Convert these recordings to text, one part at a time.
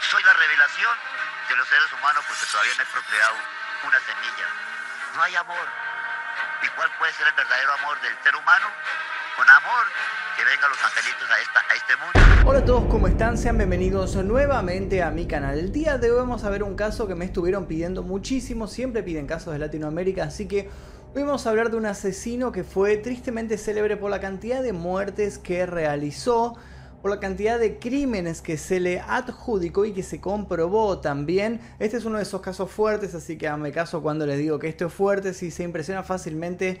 Soy la revelación de los seres humanos porque todavía no he procreado una semilla. No hay amor. ¿Y cuál puede ser el verdadero amor del ser humano? Con amor que vengan los angelitos a, esta, a este mundo. Hola a todos, ¿cómo están? Sean bienvenidos nuevamente a mi canal. El día de hoy vamos a ver un caso que me estuvieron pidiendo muchísimo, siempre piden casos de Latinoamérica, así que hoy vamos a hablar de un asesino que fue tristemente célebre por la cantidad de muertes que realizó por la cantidad de crímenes que se le adjudicó y que se comprobó también. Este es uno de esos casos fuertes, así que me caso cuando les digo que esto es fuerte, si se impresiona fácilmente,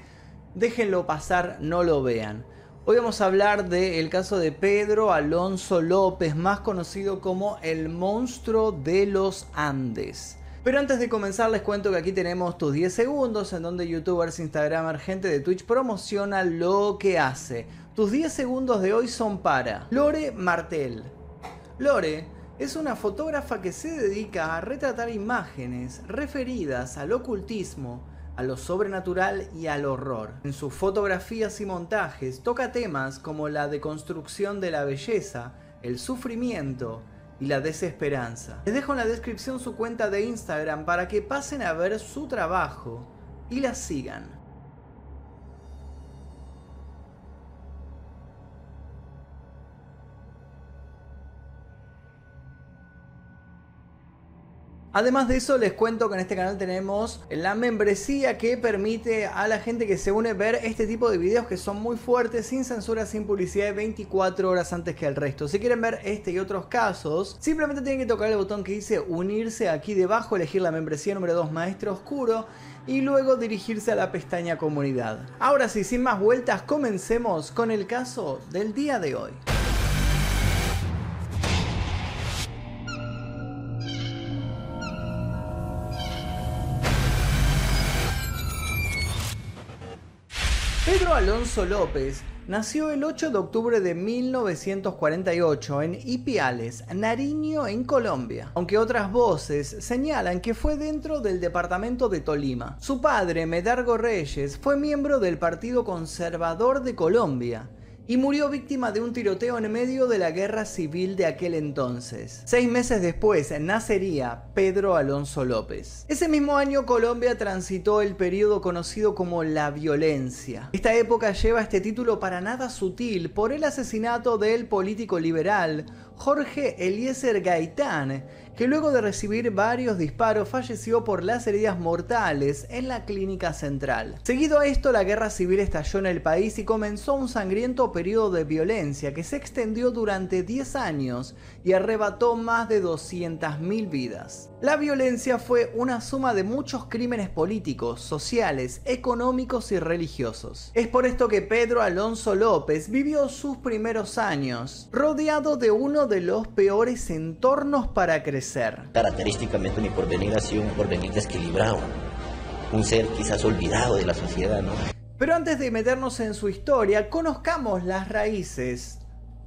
déjenlo pasar, no lo vean. Hoy vamos a hablar del caso de Pedro Alonso López, más conocido como el monstruo de los Andes. Pero antes de comenzar les cuento que aquí tenemos tus 10 segundos en donde youtubers, instagramers, gente de Twitch promociona lo que hace. Tus 10 segundos de hoy son para Lore Martel. Lore es una fotógrafa que se dedica a retratar imágenes referidas al ocultismo, a lo sobrenatural y al horror. En sus fotografías y montajes toca temas como la deconstrucción de la belleza, el sufrimiento y la desesperanza. Les dejo en la descripción su cuenta de Instagram para que pasen a ver su trabajo y la sigan. Además de eso, les cuento que en este canal tenemos la membresía que permite a la gente que se une ver este tipo de videos que son muy fuertes, sin censura, sin publicidad, 24 horas antes que el resto. Si quieren ver este y otros casos, simplemente tienen que tocar el botón que dice unirse aquí debajo, elegir la membresía número 2 Maestro Oscuro y luego dirigirse a la pestaña comunidad. Ahora sí, sin más vueltas, comencemos con el caso del día de hoy. Alonso López nació el 8 de octubre de 1948 en Ipiales, Nariño, en Colombia, aunque otras voces señalan que fue dentro del departamento de Tolima. Su padre, Medargo Reyes, fue miembro del Partido Conservador de Colombia y murió víctima de un tiroteo en medio de la guerra civil de aquel entonces. Seis meses después nacería Pedro Alonso López. Ese mismo año Colombia transitó el periodo conocido como la violencia. Esta época lleva este título para nada sutil por el asesinato del político liberal Jorge Eliezer Gaitán, que luego de recibir varios disparos falleció por las heridas mortales en la clínica central. Seguido a esto, la guerra civil estalló en el país y comenzó un sangriento periodo de violencia que se extendió durante 10 años y arrebató más de 200.000 vidas. La violencia fue una suma de muchos crímenes políticos, sociales, económicos y religiosos. Es por esto que Pedro Alonso López vivió sus primeros años rodeado de uno de los peores entornos para crecer Característicamente mi porvenir ha sido un porvenir desequilibrado, un ser quizás olvidado de la sociedad, ¿no? Pero antes de meternos en su historia, conozcamos las raíces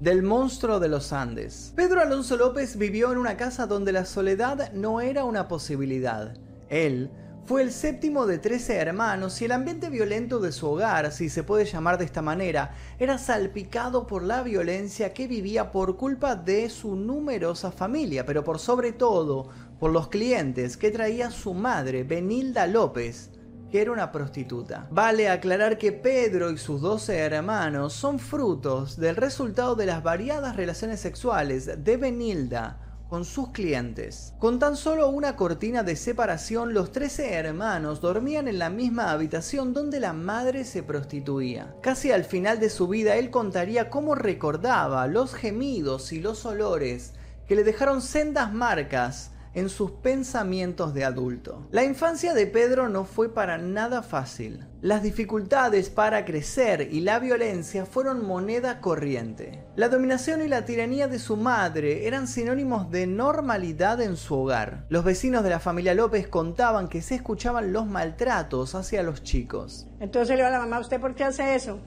del monstruo de los Andes. Pedro Alonso López vivió en una casa donde la soledad no era una posibilidad. Él fue el séptimo de 13 hermanos y el ambiente violento de su hogar, si se puede llamar de esta manera, era salpicado por la violencia que vivía por culpa de su numerosa familia, pero por sobre todo por los clientes que traía su madre, Benilda López, que era una prostituta. Vale aclarar que Pedro y sus 12 hermanos son frutos del resultado de las variadas relaciones sexuales de Benilda con sus clientes. Con tan solo una cortina de separación, los 13 hermanos dormían en la misma habitación donde la madre se prostituía. Casi al final de su vida, él contaría cómo recordaba los gemidos y los olores que le dejaron sendas marcas en sus pensamientos de adulto. La infancia de Pedro no fue para nada fácil. Las dificultades para crecer y la violencia fueron moneda corriente. La dominación y la tiranía de su madre eran sinónimos de normalidad en su hogar. Los vecinos de la familia López contaban que se escuchaban los maltratos hacia los chicos. Entonces le digo a la mamá, ¿usted por qué hace eso?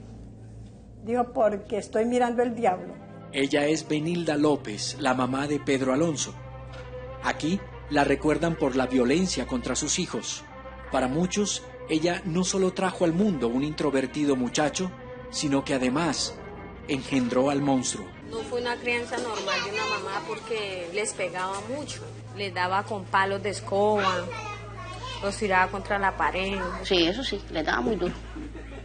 Digo, porque estoy mirando el diablo. Ella es Benilda López, la mamá de Pedro Alonso. Aquí la recuerdan por la violencia contra sus hijos. Para muchos, ella no solo trajo al mundo un introvertido muchacho, sino que además engendró al monstruo. No fue una crianza normal de una mamá porque les pegaba mucho. Les daba con palos de escoba, los tiraba contra la pared. Sí, eso sí, le daba muy duro.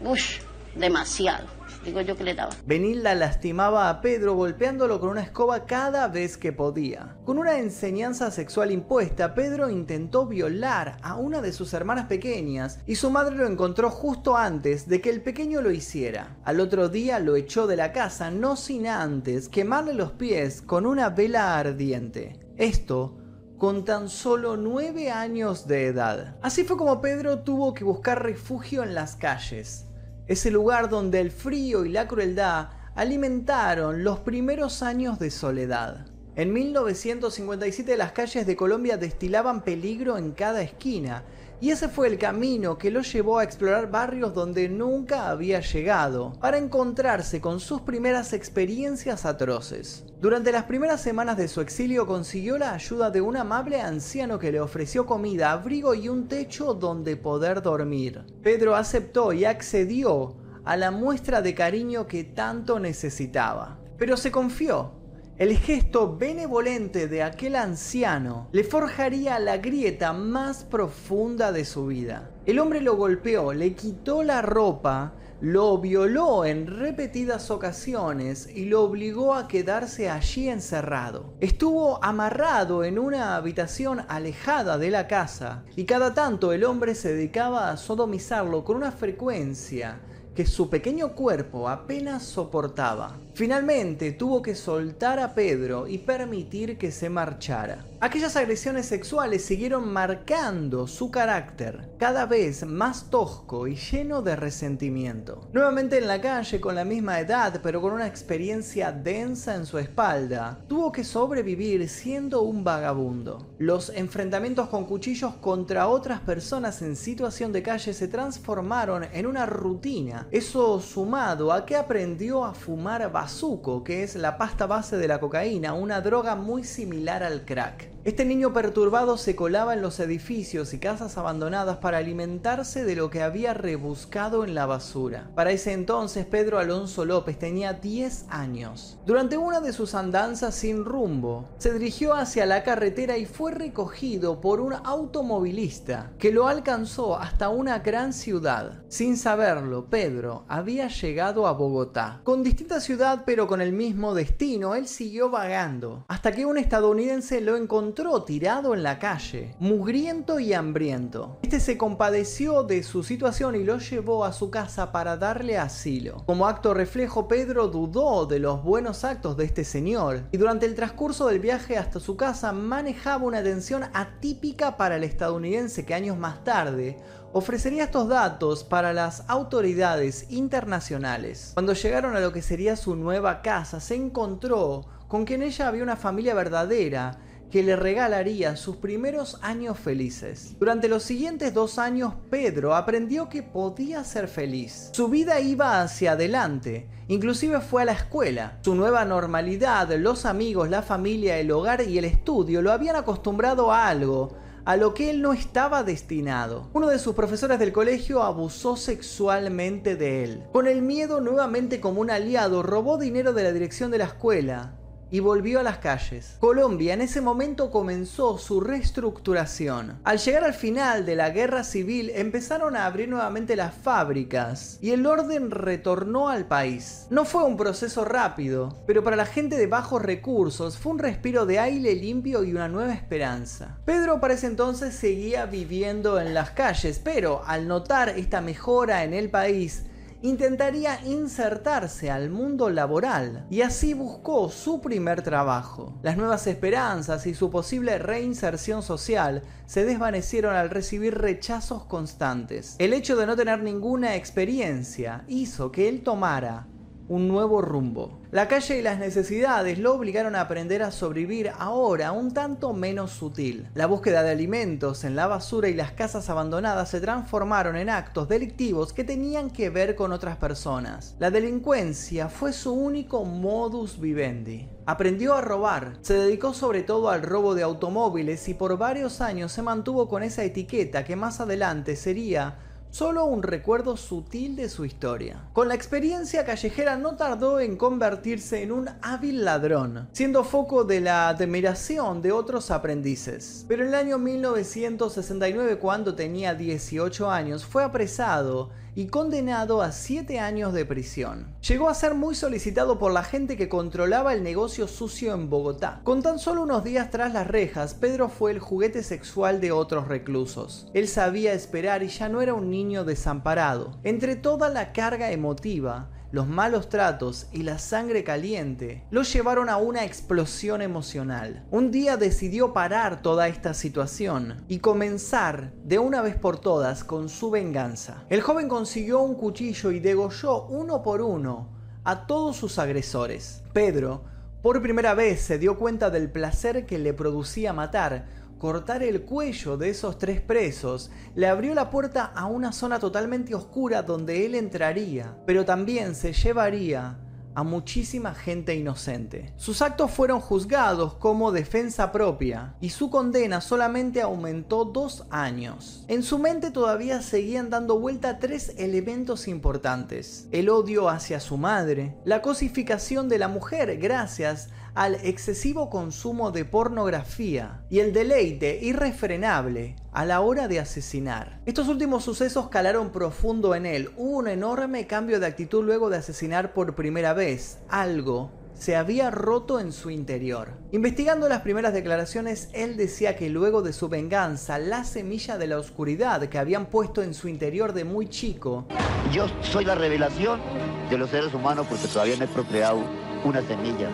Ush, demasiado digo yo que le. Benilda lastimaba a Pedro golpeándolo con una escoba cada vez que podía. Con una enseñanza sexual impuesta, Pedro intentó violar a una de sus hermanas pequeñas y su madre lo encontró justo antes de que el pequeño lo hiciera. Al otro día lo echó de la casa no sin antes quemarle los pies con una vela ardiente. Esto con tan solo nueve años de edad. Así fue como Pedro tuvo que buscar refugio en las calles ese lugar donde el frío y la crueldad alimentaron los primeros años de soledad. En 1957 las calles de Colombia destilaban peligro en cada esquina y ese fue el camino que lo llevó a explorar barrios donde nunca había llegado, para encontrarse con sus primeras experiencias atroces. Durante las primeras semanas de su exilio consiguió la ayuda de un amable anciano que le ofreció comida, abrigo y un techo donde poder dormir. Pedro aceptó y accedió a la muestra de cariño que tanto necesitaba. Pero se confió el gesto benevolente de aquel anciano le forjaría la grieta más profunda de su vida. El hombre lo golpeó, le quitó la ropa, lo violó en repetidas ocasiones y lo obligó a quedarse allí encerrado. Estuvo amarrado en una habitación alejada de la casa y cada tanto el hombre se dedicaba a sodomizarlo con una frecuencia que su pequeño cuerpo apenas soportaba. Finalmente tuvo que soltar a Pedro y permitir que se marchara. Aquellas agresiones sexuales siguieron marcando su carácter, cada vez más tosco y lleno de resentimiento. Nuevamente en la calle con la misma edad, pero con una experiencia densa en su espalda, tuvo que sobrevivir siendo un vagabundo. Los enfrentamientos con cuchillos contra otras personas en situación de calle se transformaron en una rutina. Eso sumado a que aprendió a fumar bazuco, que es la pasta base de la cocaína, una droga muy similar al crack. Este niño perturbado se colaba en los edificios y casas abandonadas para alimentarse de lo que había rebuscado en la basura. Para ese entonces Pedro Alonso López tenía 10 años. Durante una de sus andanzas sin rumbo, se dirigió hacia la carretera y fue recogido por un automovilista que lo alcanzó hasta una gran ciudad. Sin saberlo, Pedro había llegado a Bogotá. Con distinta ciudad pero con el mismo destino, él siguió vagando hasta que un estadounidense lo encontró tirado en la calle, mugriento y hambriento. Este se compadeció de su situación y lo llevó a su casa para darle asilo. Como acto reflejo, Pedro dudó de los buenos actos de este señor y durante el transcurso del viaje hasta su casa manejaba una atención atípica para el estadounidense que años más tarde ofrecería estos datos para las autoridades internacionales. Cuando llegaron a lo que sería su nueva casa, se encontró con que en ella había una familia verdadera que le regalaría sus primeros años felices. Durante los siguientes dos años, Pedro aprendió que podía ser feliz. Su vida iba hacia adelante, inclusive fue a la escuela. Su nueva normalidad, los amigos, la familia, el hogar y el estudio lo habían acostumbrado a algo a lo que él no estaba destinado. Uno de sus profesores del colegio abusó sexualmente de él. Con el miedo nuevamente como un aliado, robó dinero de la dirección de la escuela, y volvió a las calles. Colombia en ese momento comenzó su reestructuración. Al llegar al final de la guerra civil empezaron a abrir nuevamente las fábricas y el orden retornó al país. No fue un proceso rápido, pero para la gente de bajos recursos fue un respiro de aire limpio y una nueva esperanza. Pedro para ese entonces seguía viviendo en las calles, pero al notar esta mejora en el país, intentaría insertarse al mundo laboral y así buscó su primer trabajo. Las nuevas esperanzas y su posible reinserción social se desvanecieron al recibir rechazos constantes. El hecho de no tener ninguna experiencia hizo que él tomara un nuevo rumbo. La calle y las necesidades lo obligaron a aprender a sobrevivir ahora un tanto menos sutil. La búsqueda de alimentos en la basura y las casas abandonadas se transformaron en actos delictivos que tenían que ver con otras personas. La delincuencia fue su único modus vivendi. Aprendió a robar, se dedicó sobre todo al robo de automóviles y por varios años se mantuvo con esa etiqueta que más adelante sería solo un recuerdo sutil de su historia. Con la experiencia callejera no tardó en convertirse en un hábil ladrón, siendo foco de la admiración de otros aprendices. Pero en el año 1969, cuando tenía 18 años, fue apresado y condenado a 7 años de prisión. Llegó a ser muy solicitado por la gente que controlaba el negocio sucio en Bogotá. Con tan solo unos días tras las rejas, Pedro fue el juguete sexual de otros reclusos. Él sabía esperar y ya no era un niño desamparado. Entre toda la carga emotiva, los malos tratos y la sangre caliente lo llevaron a una explosión emocional. Un día decidió parar toda esta situación y comenzar de una vez por todas con su venganza. El joven consiguió un cuchillo y degolló uno por uno a todos sus agresores. Pedro, por primera vez, se dio cuenta del placer que le producía matar, cortar el cuello de esos tres presos le abrió la puerta a una zona totalmente oscura donde él entraría, pero también se llevaría a muchísima gente inocente. Sus actos fueron juzgados como defensa propia y su condena solamente aumentó dos años. En su mente todavía seguían dando vuelta tres elementos importantes. El odio hacia su madre, la cosificación de la mujer gracias al excesivo consumo de pornografía y el deleite irrefrenable a la hora de asesinar. Estos últimos sucesos calaron profundo en él. Hubo un enorme cambio de actitud luego de asesinar por primera vez. Algo se había roto en su interior. Investigando las primeras declaraciones, él decía que luego de su venganza, la semilla de la oscuridad que habían puesto en su interior de muy chico. Yo soy la revelación de los seres humanos porque todavía no he procreado una semilla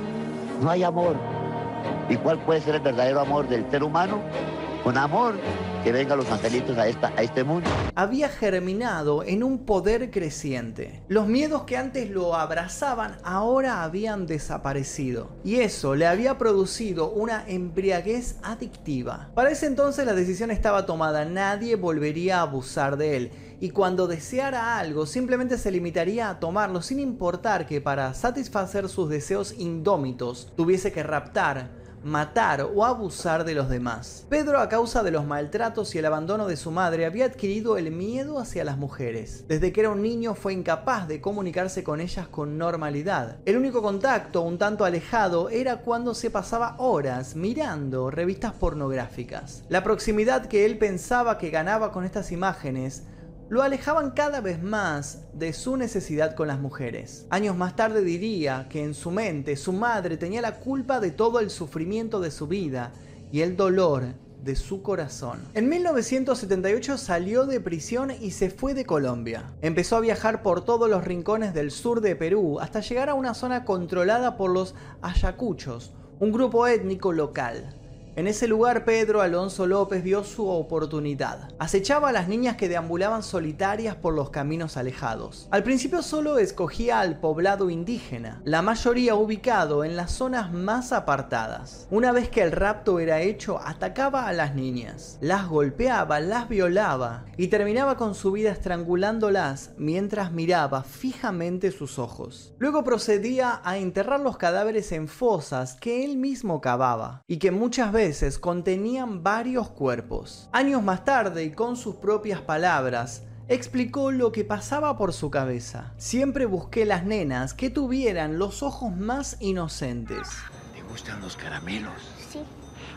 no hay amor. ¿Y cuál puede ser el verdadero amor del ser humano? Con amor que vengan los angelitos a, este mundo. Había germinado en un poder creciente. Los miedos que antes lo abrazaban ahora habían desaparecido. Y eso le había producido una embriaguez adictiva. Para ese entonces la decisión estaba tomada. Nadie volvería a abusar de él y cuando deseara algo simplemente se limitaría a tomarlo sin importar que para satisfacer sus deseos indómitos tuviese que raptar, matar o abusar de los demás. Pedro a causa de los maltratos y el abandono de su madre había adquirido el miedo hacia las mujeres. Desde que era un niño fue incapaz de comunicarse con ellas con normalidad. El único contacto un tanto alejado era cuando se pasaba horas mirando revistas pornográficas. La proximidad que él pensaba que ganaba con estas imágenes lo alejaban cada vez más de su necesidad con las mujeres. Años más tarde diría que en su mente su madre tenía la culpa de todo el sufrimiento de su vida y el dolor de su corazón. En 1978 salió de prisión y se fue de Colombia. Empezó a viajar por todos los rincones del sur de Perú hasta llegar a una zona controlada por los ayacuchos, un grupo étnico local. En ese lugar Pedro Alonso López vio su oportunidad. Acechaba a las niñas que deambulaban solitarias por los caminos alejados. Al principio solo escogía al poblado indígena, la mayoría ubicado en las zonas más apartadas. Una vez que el rapto era hecho, atacaba a las niñas, las golpeaba, las violaba y terminaba con su vida estrangulándolas mientras miraba fijamente sus ojos. Luego procedía a enterrar los cadáveres en fosas que él mismo cavaba y que muchas veces contenían varios cuerpos. Años más tarde, y con sus propias palabras, explicó lo que pasaba por su cabeza. Siempre busqué las nenas que tuvieran los ojos más inocentes. ¿Te gustan los caramelos? Sí.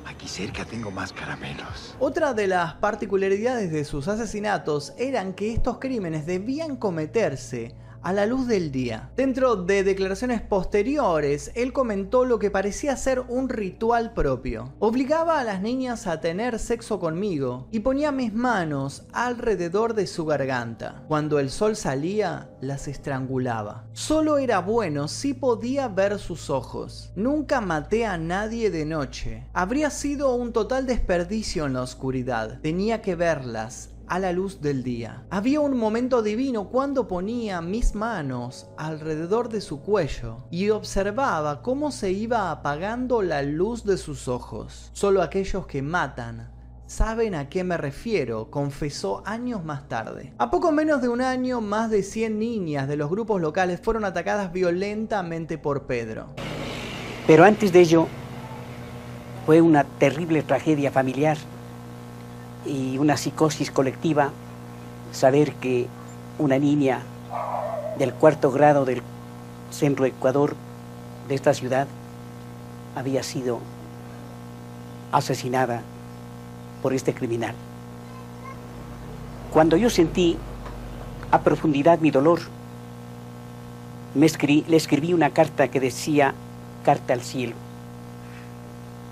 Aquí cerca tengo más caramelos. Otra de las particularidades de sus asesinatos eran que estos crímenes debían cometerse a la luz del día. Dentro de declaraciones posteriores, él comentó lo que parecía ser un ritual propio. Obligaba a las niñas a tener sexo conmigo y ponía mis manos alrededor de su garganta. Cuando el sol salía, las estrangulaba. Solo era bueno si podía ver sus ojos. Nunca maté a nadie de noche. Habría sido un total desperdicio en la oscuridad. Tenía que verlas a la luz del día. Había un momento divino cuando ponía mis manos alrededor de su cuello y observaba cómo se iba apagando la luz de sus ojos. Solo aquellos que matan saben a qué me refiero, confesó años más tarde. A poco menos de un año, más de 100 niñas de los grupos locales fueron atacadas violentamente por Pedro. Pero antes de ello, fue una terrible tragedia familiar y una psicosis colectiva saber que una niña del cuarto grado del centro Ecuador de esta ciudad había sido asesinada por este criminal. Cuando yo sentí a profundidad mi dolor, me le escribí una carta que decía Carta al cielo.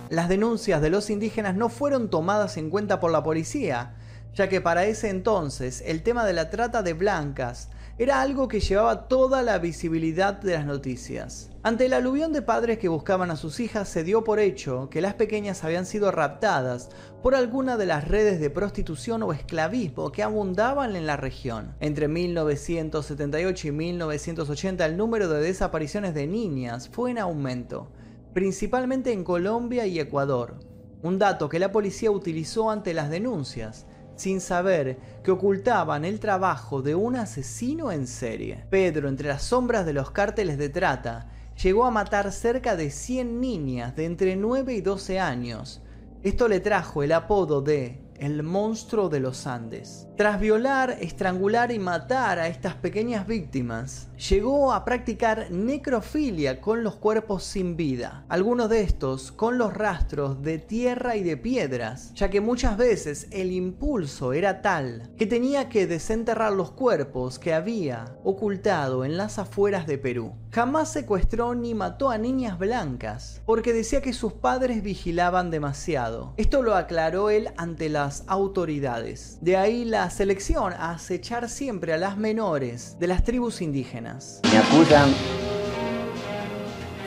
Las denuncias de los indígenas no fueron tomadas en cuenta por la policía, ya que para ese entonces el tema de la trata de blancas era algo que llevaba toda la visibilidad de las noticias. Ante el aluvión de padres que buscaban a sus hijas, se dio por hecho que las pequeñas habían sido raptadas por alguna de las redes de prostitución o esclavismo que abundaban en la región. Entre 1978 y 1980 el número de desapariciones de niñas fue en aumento, principalmente en Colombia y Ecuador, un dato que la policía utilizó ante las denuncias sin saber que ocultaban el trabajo de un asesino en serie. Pedro, entre las sombras de los cárteles de trata, llegó a matar cerca de 100 niñas de entre 9 y 12 años. Esto le trajo el apodo de el monstruo de los Andes. Tras violar, estrangular y matar a estas pequeñas víctimas, llegó a practicar necrofilia con los cuerpos sin vida, algunos de estos con los rastros de tierra y de piedras, ya que muchas veces el impulso era tal que tenía que desenterrar los cuerpos que había ocultado en las afueras de Perú. Jamás secuestró ni mató a niñas blancas, porque decía que sus padres vigilaban demasiado. Esto lo aclaró él ante las autoridades. De ahí la selección a acechar siempre a las menores de las tribus indígenas. Me acusan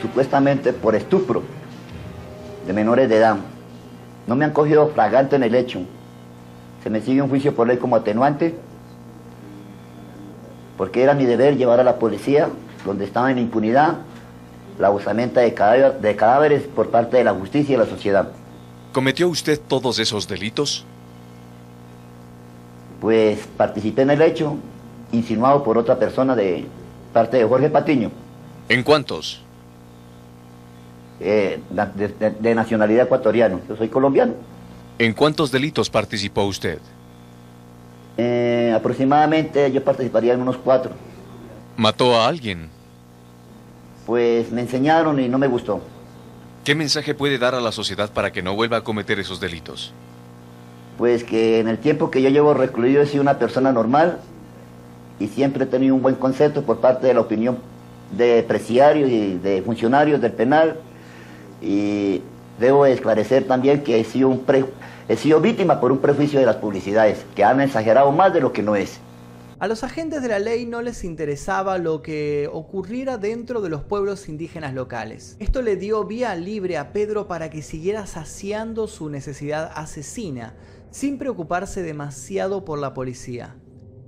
supuestamente por estupro de menores de edad. No me han cogido fragante en el hecho. Se me sigue un juicio por ley como atenuante, porque era mi deber llevar a la policía donde estaba en impunidad la usamenta de, de cadáveres por parte de la justicia y la sociedad. ¿Cometió usted todos esos delitos? Pues participé en el hecho, insinuado por otra persona de parte de Jorge Patiño. ¿En cuántos? Eh, de, nacionalidad ecuatoriana. Yo soy colombiano. ¿En cuántos delitos participó usted? Eh, aproximadamente yo participaría en unos cuatro. ¿Mató a alguien? Pues me enseñaron y no me gustó. ¿Qué mensaje puede dar a la sociedad para que no vuelva a cometer esos delitos? Pues que en el tiempo que yo llevo recluido he sido una persona normal y siempre he tenido un buen concepto por parte de la opinión de presidiarios y de funcionarios del penal. Y debo esclarecer también que he sido, un he sido víctima por un prejuicio de las publicidades, que han exagerado más de lo que no es. A los agentes de la ley no les interesaba lo que ocurriera dentro de los pueblos indígenas locales. Esto le dio vía libre a Pedro para que siguiera saciando su necesidad asesina, sin preocuparse demasiado por la policía.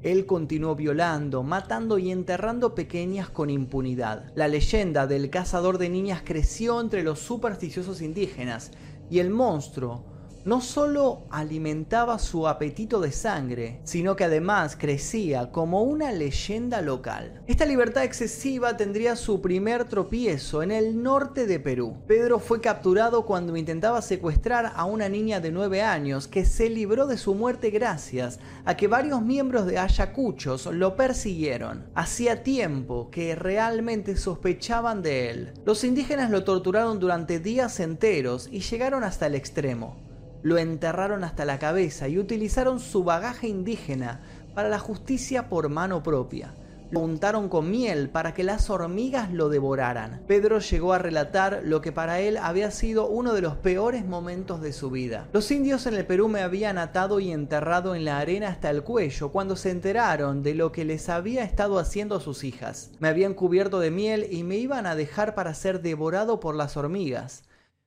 Él continuó violando, matando y enterrando pequeñas con impunidad. La leyenda del cazador de niñas creció entre los supersticiosos indígenas y el monstruo no solo alimentaba su apetito de sangre, sino que además crecía como una leyenda local. Esta libertad excesiva tendría su primer tropiezo en el norte de Perú. Pedro fue capturado cuando intentaba secuestrar a una niña de 9 años que se libró de su muerte gracias a que varios miembros de Ayacuchos lo persiguieron. Hacía tiempo que realmente sospechaban de él. Los indígenas lo torturaron durante días enteros y llegaron hasta el extremo lo enterraron hasta la cabeza y utilizaron su bagaje indígena para la justicia por mano propia. Lo untaron con miel para que las hormigas lo devoraran. Pedro llegó a relatar lo que para él había sido uno de los peores momentos de su vida. Los indios en el Perú me habían atado y enterrado en la arena hasta el cuello cuando se enteraron de lo que les había estado haciendo a sus hijas. Me habían cubierto de miel y me iban a dejar para ser devorado por las hormigas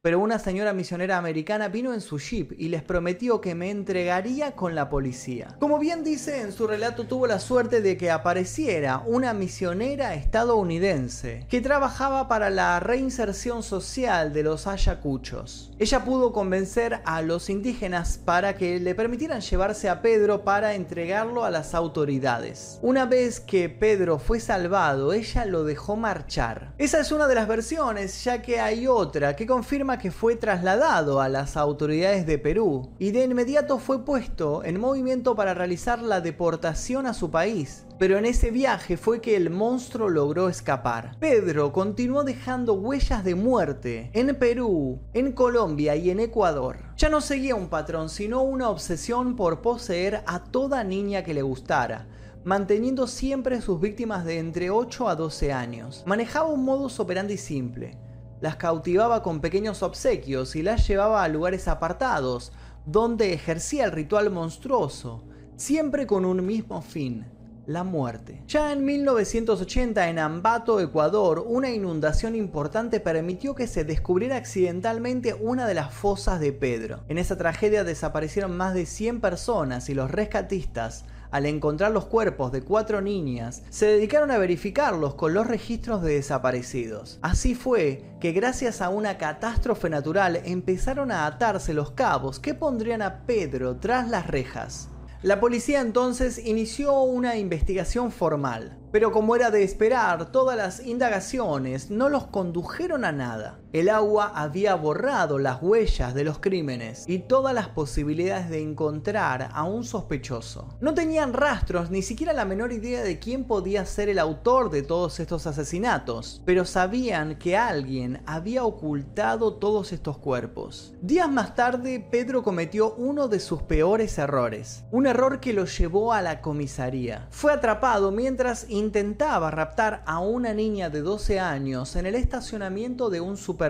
pero una señora misionera americana vino en su jeep y les prometió que me entregaría con la policía. Como bien dice en su relato, tuvo la suerte de que apareciera una misionera estadounidense que trabajaba para la reinserción social de los ayacuchos. Ella pudo convencer a los indígenas para que le permitieran llevarse a Pedro para entregarlo a las autoridades. Una vez que Pedro fue salvado, ella lo dejó marchar. Esa es una de las versiones, ya que hay otra que confirma que fue trasladado a las autoridades de Perú y de inmediato fue puesto en movimiento para realizar la deportación a su país. Pero en ese viaje fue que el monstruo logró escapar. Pedro continuó dejando huellas de muerte en Perú, en Colombia y en Ecuador. Ya no seguía un patrón, sino una obsesión por poseer a toda niña que le gustara manteniendo siempre sus víctimas de entre 8 a 12 años. Manejaba un modus operandi simple. Las cautivaba con pequeños obsequios y las llevaba a lugares apartados, donde ejercía el ritual monstruoso, siempre con un mismo fin, la muerte. Ya en 1980 en Ambato, Ecuador, una inundación importante permitió que se descubriera accidentalmente una de las fosas de Pedro. En esa tragedia desaparecieron más de 100 personas y los rescatistas al encontrar los cuerpos de cuatro niñas, se dedicaron a verificarlos con los registros de desaparecidos. Así fue que gracias a una catástrofe natural empezaron a atarse los cabos que pondrían a Pedro tras las rejas. La policía entonces inició una investigación formal, pero como era de esperar, todas las indagaciones no los condujeron a nada. El agua había borrado las huellas de los crímenes y todas las posibilidades de encontrar a un sospechoso. No tenían rastros, ni siquiera la menor idea de quién podía ser el autor de todos estos asesinatos, pero sabían que alguien había ocultado todos estos cuerpos. Días más tarde, Pedro cometió uno de sus peores errores, un error que lo llevó a la comisaría. Fue atrapado mientras intentaba raptar a una niña de 12 años en el estacionamiento de un supermercado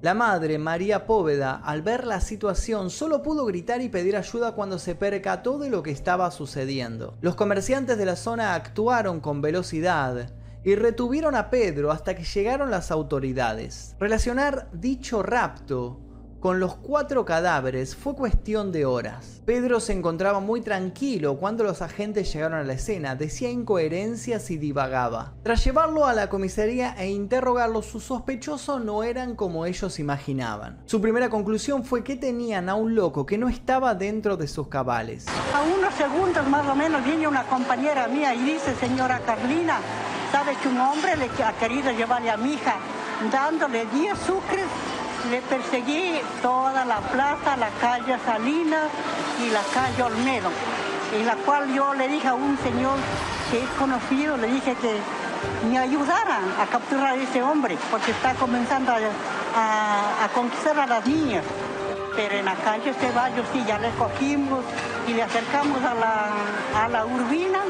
la madre, María Póveda, al ver la situación, solo pudo gritar y pedir ayuda cuando se percató de lo que estaba sucediendo. Los comerciantes de la zona actuaron con velocidad y retuvieron a Pedro hasta que llegaron las autoridades. Relacionar dicho rapto con los cuatro cadáveres fue cuestión de horas. Pedro se encontraba muy tranquilo cuando los agentes llegaron a la escena, decía incoherencias y divagaba. Tras llevarlo a la comisaría e interrogarlo, sus sospechosos no eran como ellos imaginaban. Su primera conclusión fue que tenían a un loco que no estaba dentro de sus cabales. A unos segundos más o menos viene una compañera mía y dice, señora Carlina, ¿sabe que un hombre le ha querido llevarle a mi hija dándole 10 sucres le perseguí toda la plaza, la calle Salinas y la calle Olmedo, en la cual yo le dije a un señor que es conocido, le dije que me ayudaran a capturar a ese hombre, porque está comenzando a, conquistar a las niñas. Pero en la calle Ceballos sí ya le cogimos y le acercamos a la, a la urbina,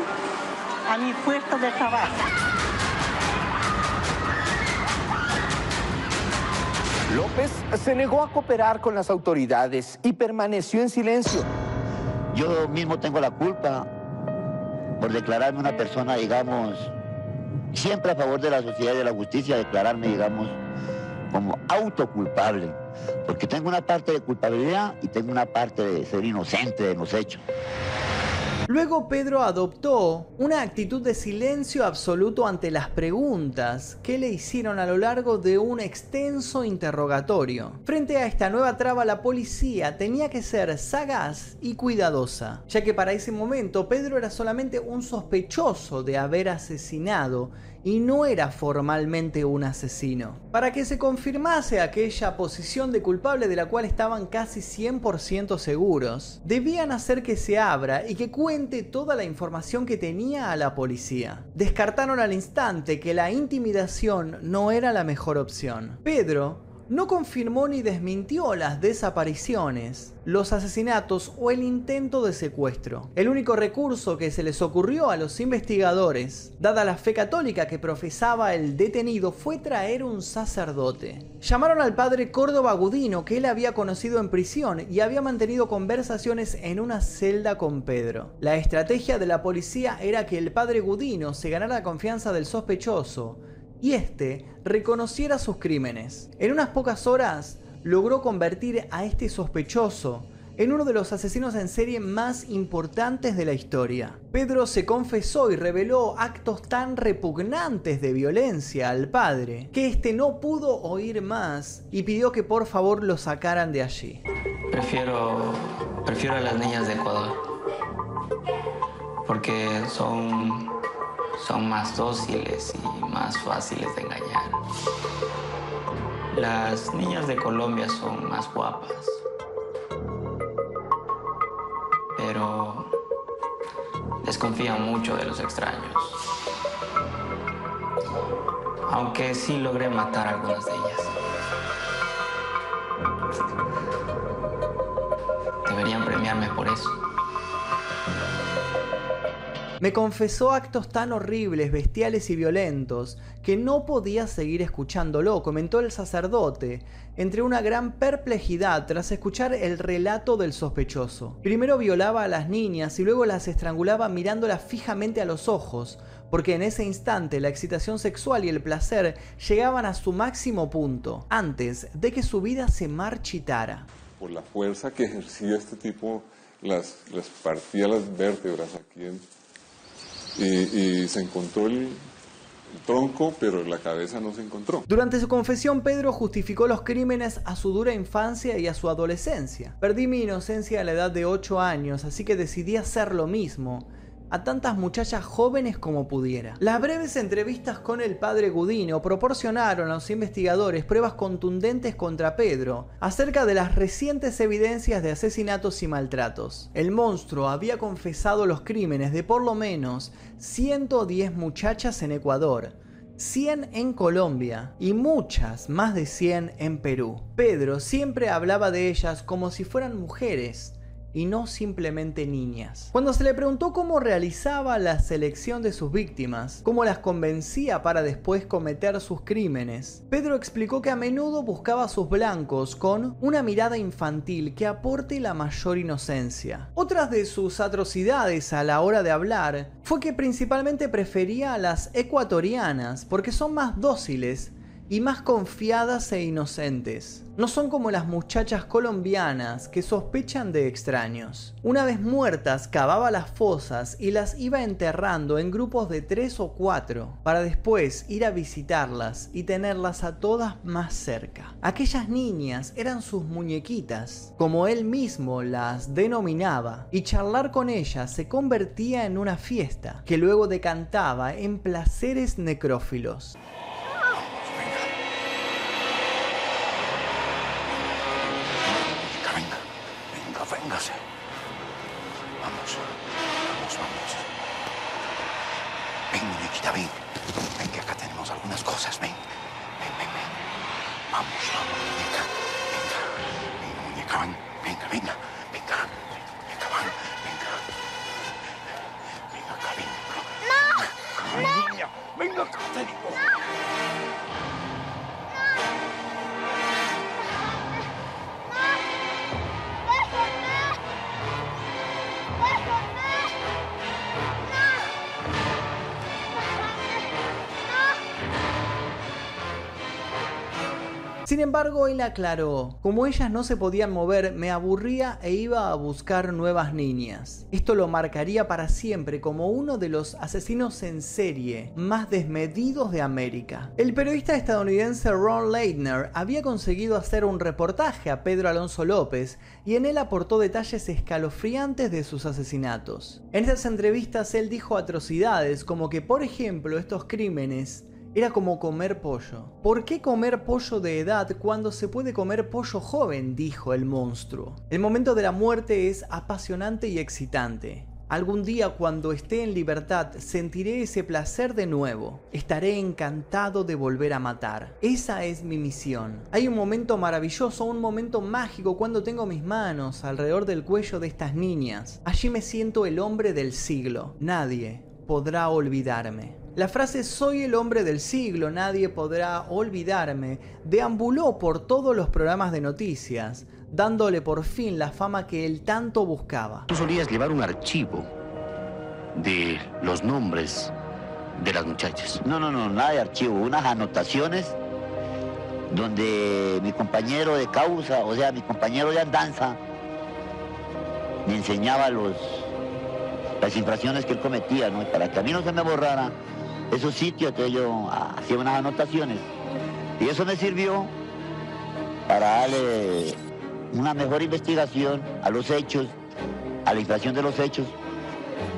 a mi puesto de trabajo. López se negó a cooperar con las autoridades y permaneció en silencio. Yo mismo tengo la culpa por declararme una persona, digamos, siempre a favor de la sociedad y de la justicia, declararme, digamos, como autoculpable, porque tengo una parte de culpabilidad y tengo una parte de ser inocente de los hechos. Luego Pedro adoptó una actitud de silencio absoluto ante las preguntas que le hicieron a lo largo de un extenso interrogatorio. Frente a esta nueva traba la policía tenía que ser sagaz y cuidadosa, ya que para ese momento Pedro era solamente un sospechoso de haber asesinado y no era formalmente un asesino. Para que se confirmase aquella posición de culpable de la cual estaban casi 100% seguros, debían hacer que se abra y que cuente toda la información que tenía a la policía. Descartaron al instante que la intimidación no era la mejor opción. Pedro no confirmó ni desmintió las desapariciones, los asesinatos o el intento de secuestro. El único recurso que se les ocurrió a los investigadores, dada la fe católica que profesaba el detenido, fue traer un sacerdote. Llamaron al padre Córdoba Gudino, que él había conocido en prisión y había mantenido conversaciones en una celda con Pedro. La estrategia de la policía era que el padre Gudino se ganara la confianza del sospechoso, y este reconociera sus crímenes. En unas pocas horas logró convertir a este sospechoso en uno de los asesinos en serie más importantes de la historia. Pedro se confesó y reveló actos tan repugnantes de violencia al padre que este no pudo oír más y pidió que por favor lo sacaran de allí. Prefiero, prefiero a las niñas de Ecuador porque son son más dóciles y más fáciles de engañar. Las niñas de Colombia son más guapas. Pero desconfían mucho de los extraños. Aunque sí logré matar a algunas de ellas. Deberían premiarme por eso. Me confesó actos tan horribles, bestiales y violentos que no podía seguir escuchándolo, comentó el sacerdote, entre una gran perplejidad tras escuchar el relato del sospechoso. Primero violaba a las niñas y luego las estrangulaba mirándolas fijamente a los ojos, porque en ese instante la excitación sexual y el placer llegaban a su máximo punto, antes de que su vida se marchitara. Por la fuerza que ejercía este tipo, las, partía las vértebras aquí en, y, y se encontró el tronco, pero la cabeza no se encontró. Durante su confesión, Pedro justificó los crímenes a su dura infancia y a su adolescencia. Perdí mi inocencia a la edad de 8 años, así que decidí hacer lo mismo a tantas muchachas jóvenes como pudiera. Las breves entrevistas con el padre Gudino proporcionaron a los investigadores pruebas contundentes contra Pedro acerca de las recientes evidencias de asesinatos y maltratos. El monstruo había confesado los crímenes de por lo menos 110 muchachas en Ecuador, 100 en Colombia y muchas, más de 100 en Perú. Pedro siempre hablaba de ellas como si fueran mujeres, y no simplemente niñas. Cuando se le preguntó cómo realizaba la selección de sus víctimas, cómo las convencía para después cometer sus crímenes, Pedro explicó que a menudo buscaba a sus blancos con una mirada infantil que aporte la mayor inocencia. Otras de sus atrocidades a la hora de hablar fue que principalmente prefería a las ecuatorianas porque son más dóciles y más confiadas e inocentes. No son como las muchachas colombianas que sospechan de extraños. Una vez muertas, cavaba las fosas y las iba enterrando en grupos de tres o cuatro, para después ir a visitarlas y tenerlas a todas más cerca. Aquellas niñas eran sus muñequitas, como él mismo las denominaba, y charlar con ellas se convertía en una fiesta, que luego decantaba en placeres necrófilos. Sin embargo, él aclaró, como ellas no se podían mover, me aburría e iba a buscar nuevas niñas. Esto lo marcaría para siempre como uno de los asesinos en serie más desmedidos de América. El periodista estadounidense Ron Leitner había conseguido hacer un reportaje a Pedro Alonso López y en él aportó detalles escalofriantes de sus asesinatos. En estas entrevistas él dijo atrocidades como que, por ejemplo, estos crímenes era como comer pollo. ¿Por qué comer pollo de edad cuando se puede comer pollo joven? dijo el monstruo. El momento de la muerte es apasionante y excitante. Algún día cuando esté en libertad sentiré ese placer de nuevo. Estaré encantado de volver a matar. Esa es mi misión. Hay un momento maravilloso, un momento mágico cuando tengo mis manos alrededor del cuello de estas niñas. Allí me siento el hombre del siglo. Nadie podrá olvidarme. La frase soy el hombre del siglo, nadie podrá olvidarme, deambuló por todos los programas de noticias, dándole por fin la fama que él tanto buscaba. Tú solías llevar un archivo de los nombres de las muchachas. No, no, no, nada de archivo, unas anotaciones donde mi compañero de causa, o sea, mi compañero de andanza, me enseñaba los, las infracciones que él cometía, ¿no? Para que a mí no se me borrara esos sitios, entonces yo hacía unas anotaciones. Y eso me sirvió para darle una mejor investigación a los hechos, a la infracción de los hechos,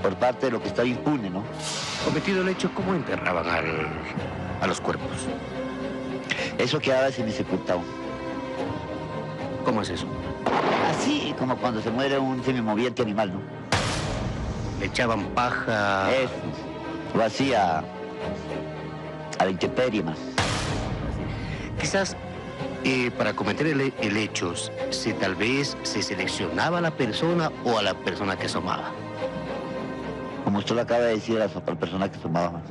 por parte de lo que estaba impune, ¿no? Cometido el hecho, ¿cómo enterraban al- a los cuerpos? Eso quedaba semi-sepultado. ¿Cómo es eso? Así como cuando se muere un semimoviente animal, ¿no? Le echaban paja. Eso. Lo hacía a la intemperie más. Quizás eh, para cometer el, el hecho, si tal vez se seleccionaba a la persona o a la persona que asomaba. Como usted lo acaba de decir, a la persona que asomaba más.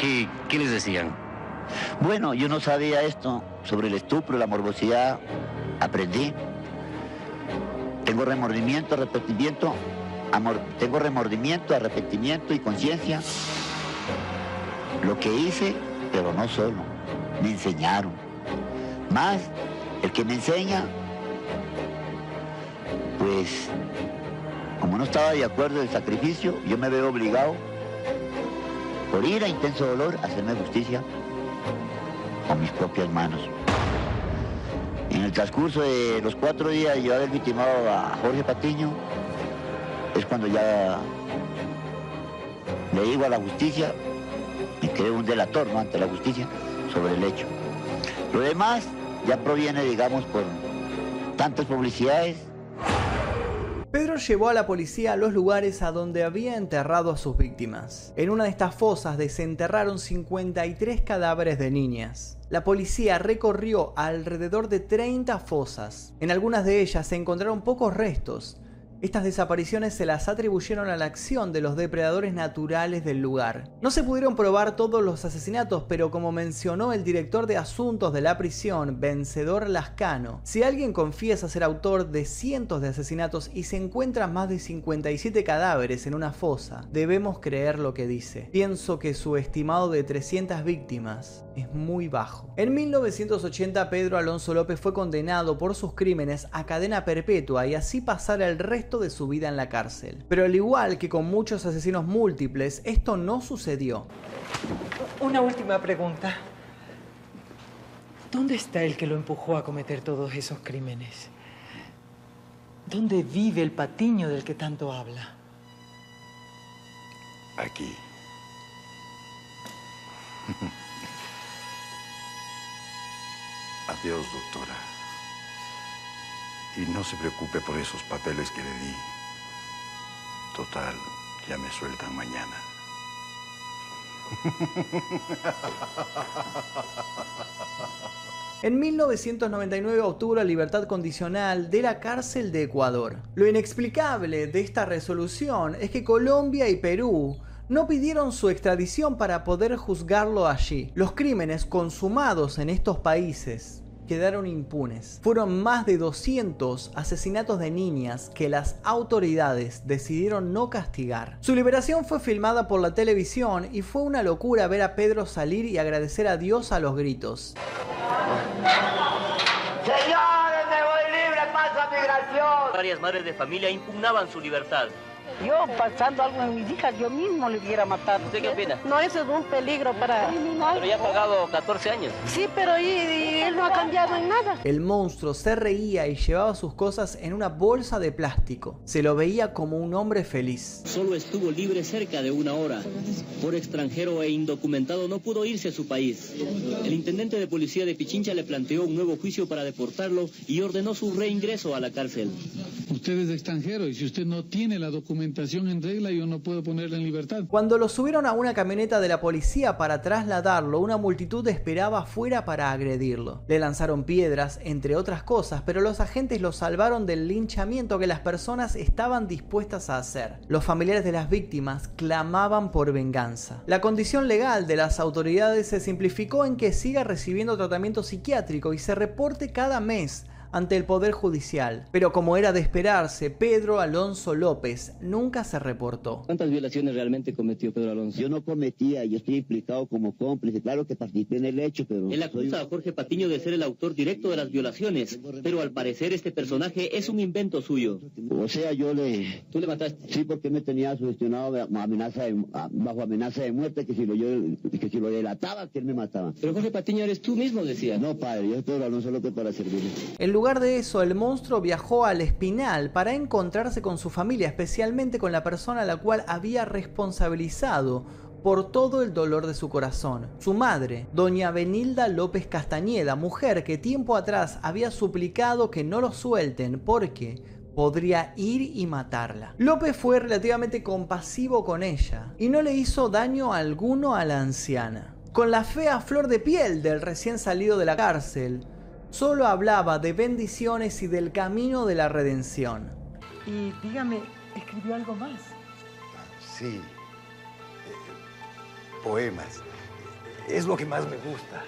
¿Qué, ¿Qué les decían? Bueno, yo no sabía esto sobre el estupro, la morbosidad. Aprendí. Tengo remordimiento, arrepentimiento, amor, tengo remordimiento, arrepentimiento y conciencia. Lo que hice, pero no solo, me enseñaron. Más, el que me enseña, pues, como no estaba de acuerdo del sacrificio, yo me veo obligado, por ir a intenso dolor, a hacerme justicia con mis propias manos. En el transcurso de los cuatro días de yo haber vitimado a Jorge Patiño, es cuando ya le digo a la justicia, me creo un delator ¿no? ante la justicia sobre el hecho. Lo demás ya proviene, digamos, por tantas publicidades. Pedro llevó a la policía a los lugares a donde había enterrado a sus víctimas. En una de estas fosas desenterraron 53 cadáveres de niñas. La policía recorrió alrededor de 30 fosas. En algunas de ellas se encontraron pocos restos, estas desapariciones se las atribuyeron a la acción de los depredadores naturales del lugar. No se pudieron probar todos los asesinatos, pero como mencionó el director de asuntos de la prisión, Vencedor Lascano, si alguien confiesa ser autor de cientos de asesinatos y se encuentran más de 57 cadáveres en una fosa, debemos creer lo que dice. Pienso que su estimado de 300 víctimas es muy bajo. En 1980 Pedro Alonso López fue condenado por sus crímenes a cadena perpetua y así pasar el resto de su vida en la cárcel. Pero al igual que con muchos asesinos múltiples, esto no sucedió. Una última pregunta. ¿Dónde está el que lo empujó a cometer todos esos crímenes? ¿Dónde vive el patiño del que tanto habla? Aquí. Adiós, doctora. Y no se preocupe por esos papeles que le di. Total, ya me sueltan mañana. En 1999 obtuvo la libertad condicional de la cárcel de Ecuador. Lo inexplicable de esta resolución es que Colombia y Perú no pidieron su extradición para poder juzgarlo allí. Los crímenes consumados en estos países quedaron impunes. Fueron más de 200 asesinatos de niñas que las autoridades decidieron no castigar. Su liberación fue filmada por la televisión y fue una locura ver a Pedro salir y agradecer a Dios a los gritos. Señores, me voy libre, pasa migración. Varias madres de familia impugnaban su libertad. Yo, pasando algo en mis hijas, yo mismo le hubiera matado. ¿Usted qué opina? No, eso es un peligro para... Pero ya ha pagado 14 años. Sí, pero y, y él no ha cambiado en nada. El monstruo se reía y llevaba sus cosas en una bolsa de plástico. Se lo veía como un hombre feliz. Solo estuvo libre cerca de una hora. Por extranjero e indocumentado no pudo irse a su país. El intendente de policía de Pichincha le planteó un nuevo juicio para deportarlo y ordenó su reingreso a la cárcel. Usted es extranjero y si usted no tiene la documentación en regla, yo no puedo ponerle en libertad. Cuando lo subieron a una camioneta de la policía para trasladarlo, una multitud esperaba afuera para agredirlo. Le lanzaron piedras, entre otras cosas, pero los agentes lo salvaron del linchamiento que las personas estaban dispuestas a hacer. Los familiares de las víctimas clamaban por venganza. La condición legal de las autoridades se simplificó en que siga recibiendo tratamiento psiquiátrico y se reporte cada mes ante el Poder Judicial. Pero como era de esperarse, Pedro Alonso López nunca se reportó. ¿Cuántas violaciones realmente cometió Pedro Alonso? Yo no cometía, yo estoy implicado como cómplice. Claro que participé en el hecho, pero... Él acusa a Jorge Patiño de ser el autor directo de las violaciones, pero al parecer este personaje es un invento suyo. O sea, yo le... ¿Tú le mataste? Sí, porque me tenía sugestionado amenaza de, bajo amenaza de muerte que si lo, yo, que si lo delataba, que él me mataba. Pero Jorge Patiño eres tú mismo, decía. No, padre, yo soy Pedro Alonso López para servirle. En lugar de eso, el monstruo viajó al Espinal para encontrarse con su familia, especialmente con la persona a la cual había responsabilizado por todo el dolor de su corazón. Su madre, doña Benilda López Castañeda, mujer que tiempo atrás había suplicado que no lo suelten porque podría ir y matarla. López fue relativamente compasivo con ella y no le hizo daño alguno a la anciana. Con la fea flor de piel del recién salido de la cárcel, solo hablaba de bendiciones y del camino de la redención. Y dígame, ¿escribió algo más? Sí. Eh, poemas. Es lo que más me gusta.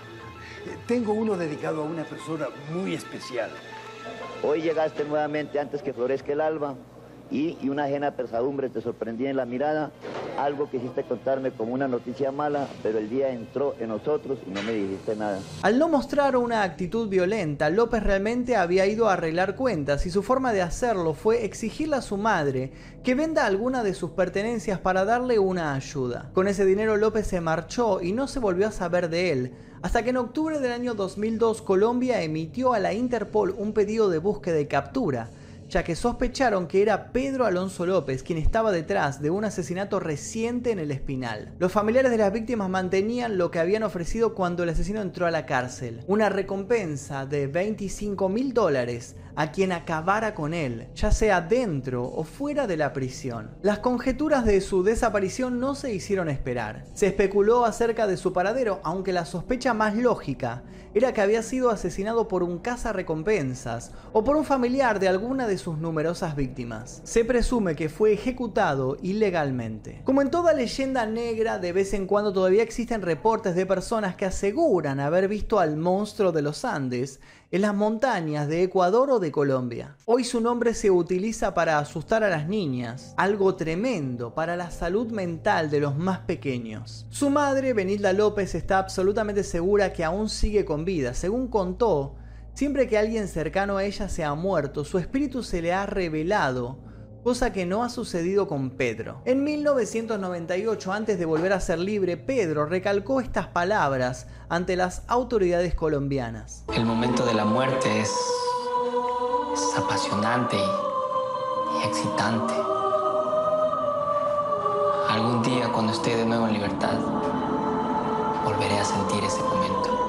Eh, Tengo uno dedicado a una persona muy especial. Hoy llegaste nuevamente antes que florezca el alba y, una ajena pesadumbre te sorprendía en la mirada, algo que hiciste contarme como una noticia mala, pero el día entró en nosotros y no me dijiste nada. Al no mostrar una actitud violenta, López realmente había ido a arreglar cuentas y su forma de hacerlo fue exigirle a su madre que venda alguna de sus pertenencias para darle una ayuda. Con ese dinero López se marchó y no se volvió a saber de él, hasta que en octubre del año 2002 Colombia emitió a la Interpol un pedido de búsqueda y captura, ya que sospecharon que era Pedro Alonso López quien estaba detrás de un asesinato reciente en el Espinal. Los familiares de las víctimas mantenían lo que habían ofrecido cuando el asesino entró a la cárcel, una recompensa de 25 mil dólares a quien acabara con él, ya sea dentro o fuera de la prisión. Las conjeturas de su desaparición no se hicieron esperar. Se especuló acerca de su paradero, aunque la sospecha más lógica era que había sido asesinado por un recompensas o por un familiar de alguna de sus numerosas víctimas. Se presume que fue ejecutado ilegalmente. Como en toda leyenda negra, de vez en cuando todavía existen reportes de personas que aseguran haber visto al monstruo de los Andes en las montañas de Ecuador o de Colombia. Hoy su nombre se utiliza para asustar a las niñas, algo tremendo para la salud mental de los más pequeños. Su madre, Benilda López, está absolutamente segura que aún sigue con vida. Según contó, siempre que alguien cercano a ella se ha muerto, su espíritu se le ha revelado cosa que no ha sucedido con Pedro. En 1998, antes de volver a ser libre, Pedro recalcó estas palabras ante las autoridades colombianas. El momento de la muerte es, apasionante y excitante. Algún día cuando esté de nuevo en libertad, volveré a sentir ese momento.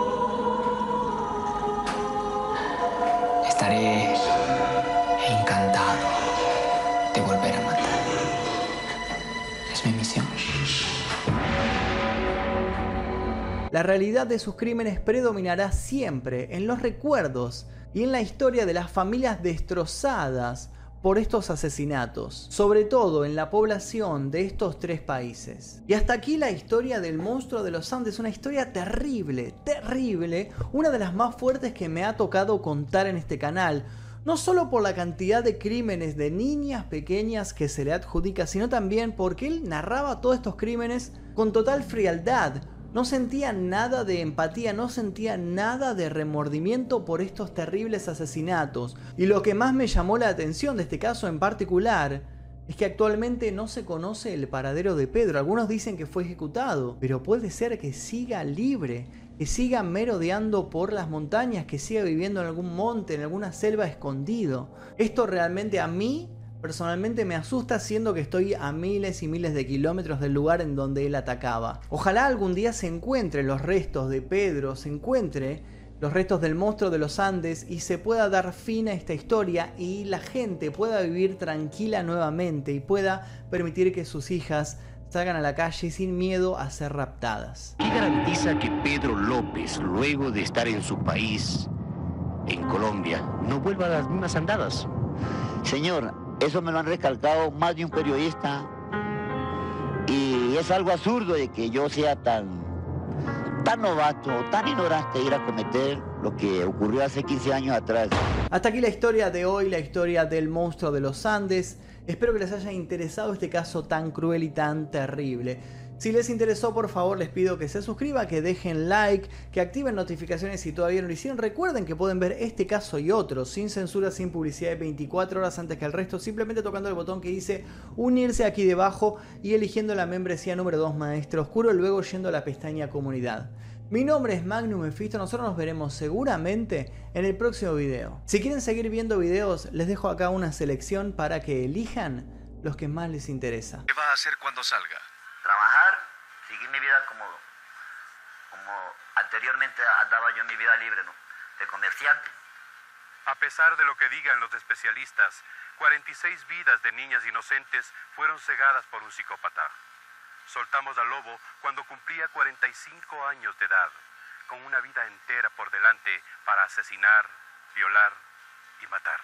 Estaré encantado de volver a matar. Es mi misión. La realidad de sus crímenes predominará siempre en los recuerdos y en la historia de las familias destrozadas por estos asesinatos, sobre todo en la población de estos tres países. Y hasta aquí la historia del monstruo de los Andes, una historia terrible, terrible, una de las más fuertes que me ha tocado contar en este canal, no solo por la cantidad de crímenes de niñas pequeñas que se le adjudica, sino también porque él narraba todos estos crímenes con total frialdad. No sentía nada de empatía, no sentía nada de remordimiento por estos terribles asesinatos. Y lo que más me llamó la atención de este caso en particular es que actualmente no se conoce el paradero de Pedro. Algunos dicen que fue ejecutado, pero puede ser que siga libre, que siga merodeando por las montañas, que siga viviendo en algún monte, en alguna selva escondido. Esto realmente a mí personalmente me asusta siendo que estoy a miles y miles de kilómetros del lugar en donde él atacaba. Ojalá algún día se encuentren los restos de Pedro, se encuentre los restos del monstruo de los Andes y se pueda dar fin a esta historia y la gente pueda vivir tranquila nuevamente y pueda permitir que sus hijas salgan a la calle sin miedo a ser raptadas. ¿Qué garantiza que Pedro López, luego de estar en su país, en Colombia, no vuelva a las mismas andadas? Señor, eso me lo han recalcado más de un periodista y es algo absurdo de que yo sea tan, tan novato, tan ignorante ir a cometer lo que ocurrió hace 15 años atrás. Hasta aquí la historia de hoy, la historia del monstruo de los Andes. Espero que les haya interesado este caso tan cruel y tan terrible. Si les interesó, por favor, les pido que se suscriban, que dejen like, que activen notificaciones si todavía no lo hicieron. Recuerden que pueden ver este caso y otros sin censura, sin publicidad, 24 horas antes que el resto, simplemente tocando el botón que dice unirse aquí debajo y eligiendo la membresía número 2 Maestro Oscuro, luego yendo a la pestaña comunidad. Mi nombre es Magnum Mephisto, nosotros nos veremos seguramente en el próximo video. Si quieren seguir viendo videos, les dejo acá una selección para que elijan los que más les interesa. ¿Qué va a hacer cuando salga? Trabajar, seguir mi vida como, como anteriormente andaba yo en mi vida libre, ¿no? De comerciante. A pesar de lo que digan los especialistas, 46 vidas de niñas inocentes fueron cegadas por un psicópata. Soltamos al lobo cuando cumplía 45 años de edad, con una vida entera por delante para asesinar, violar y matar.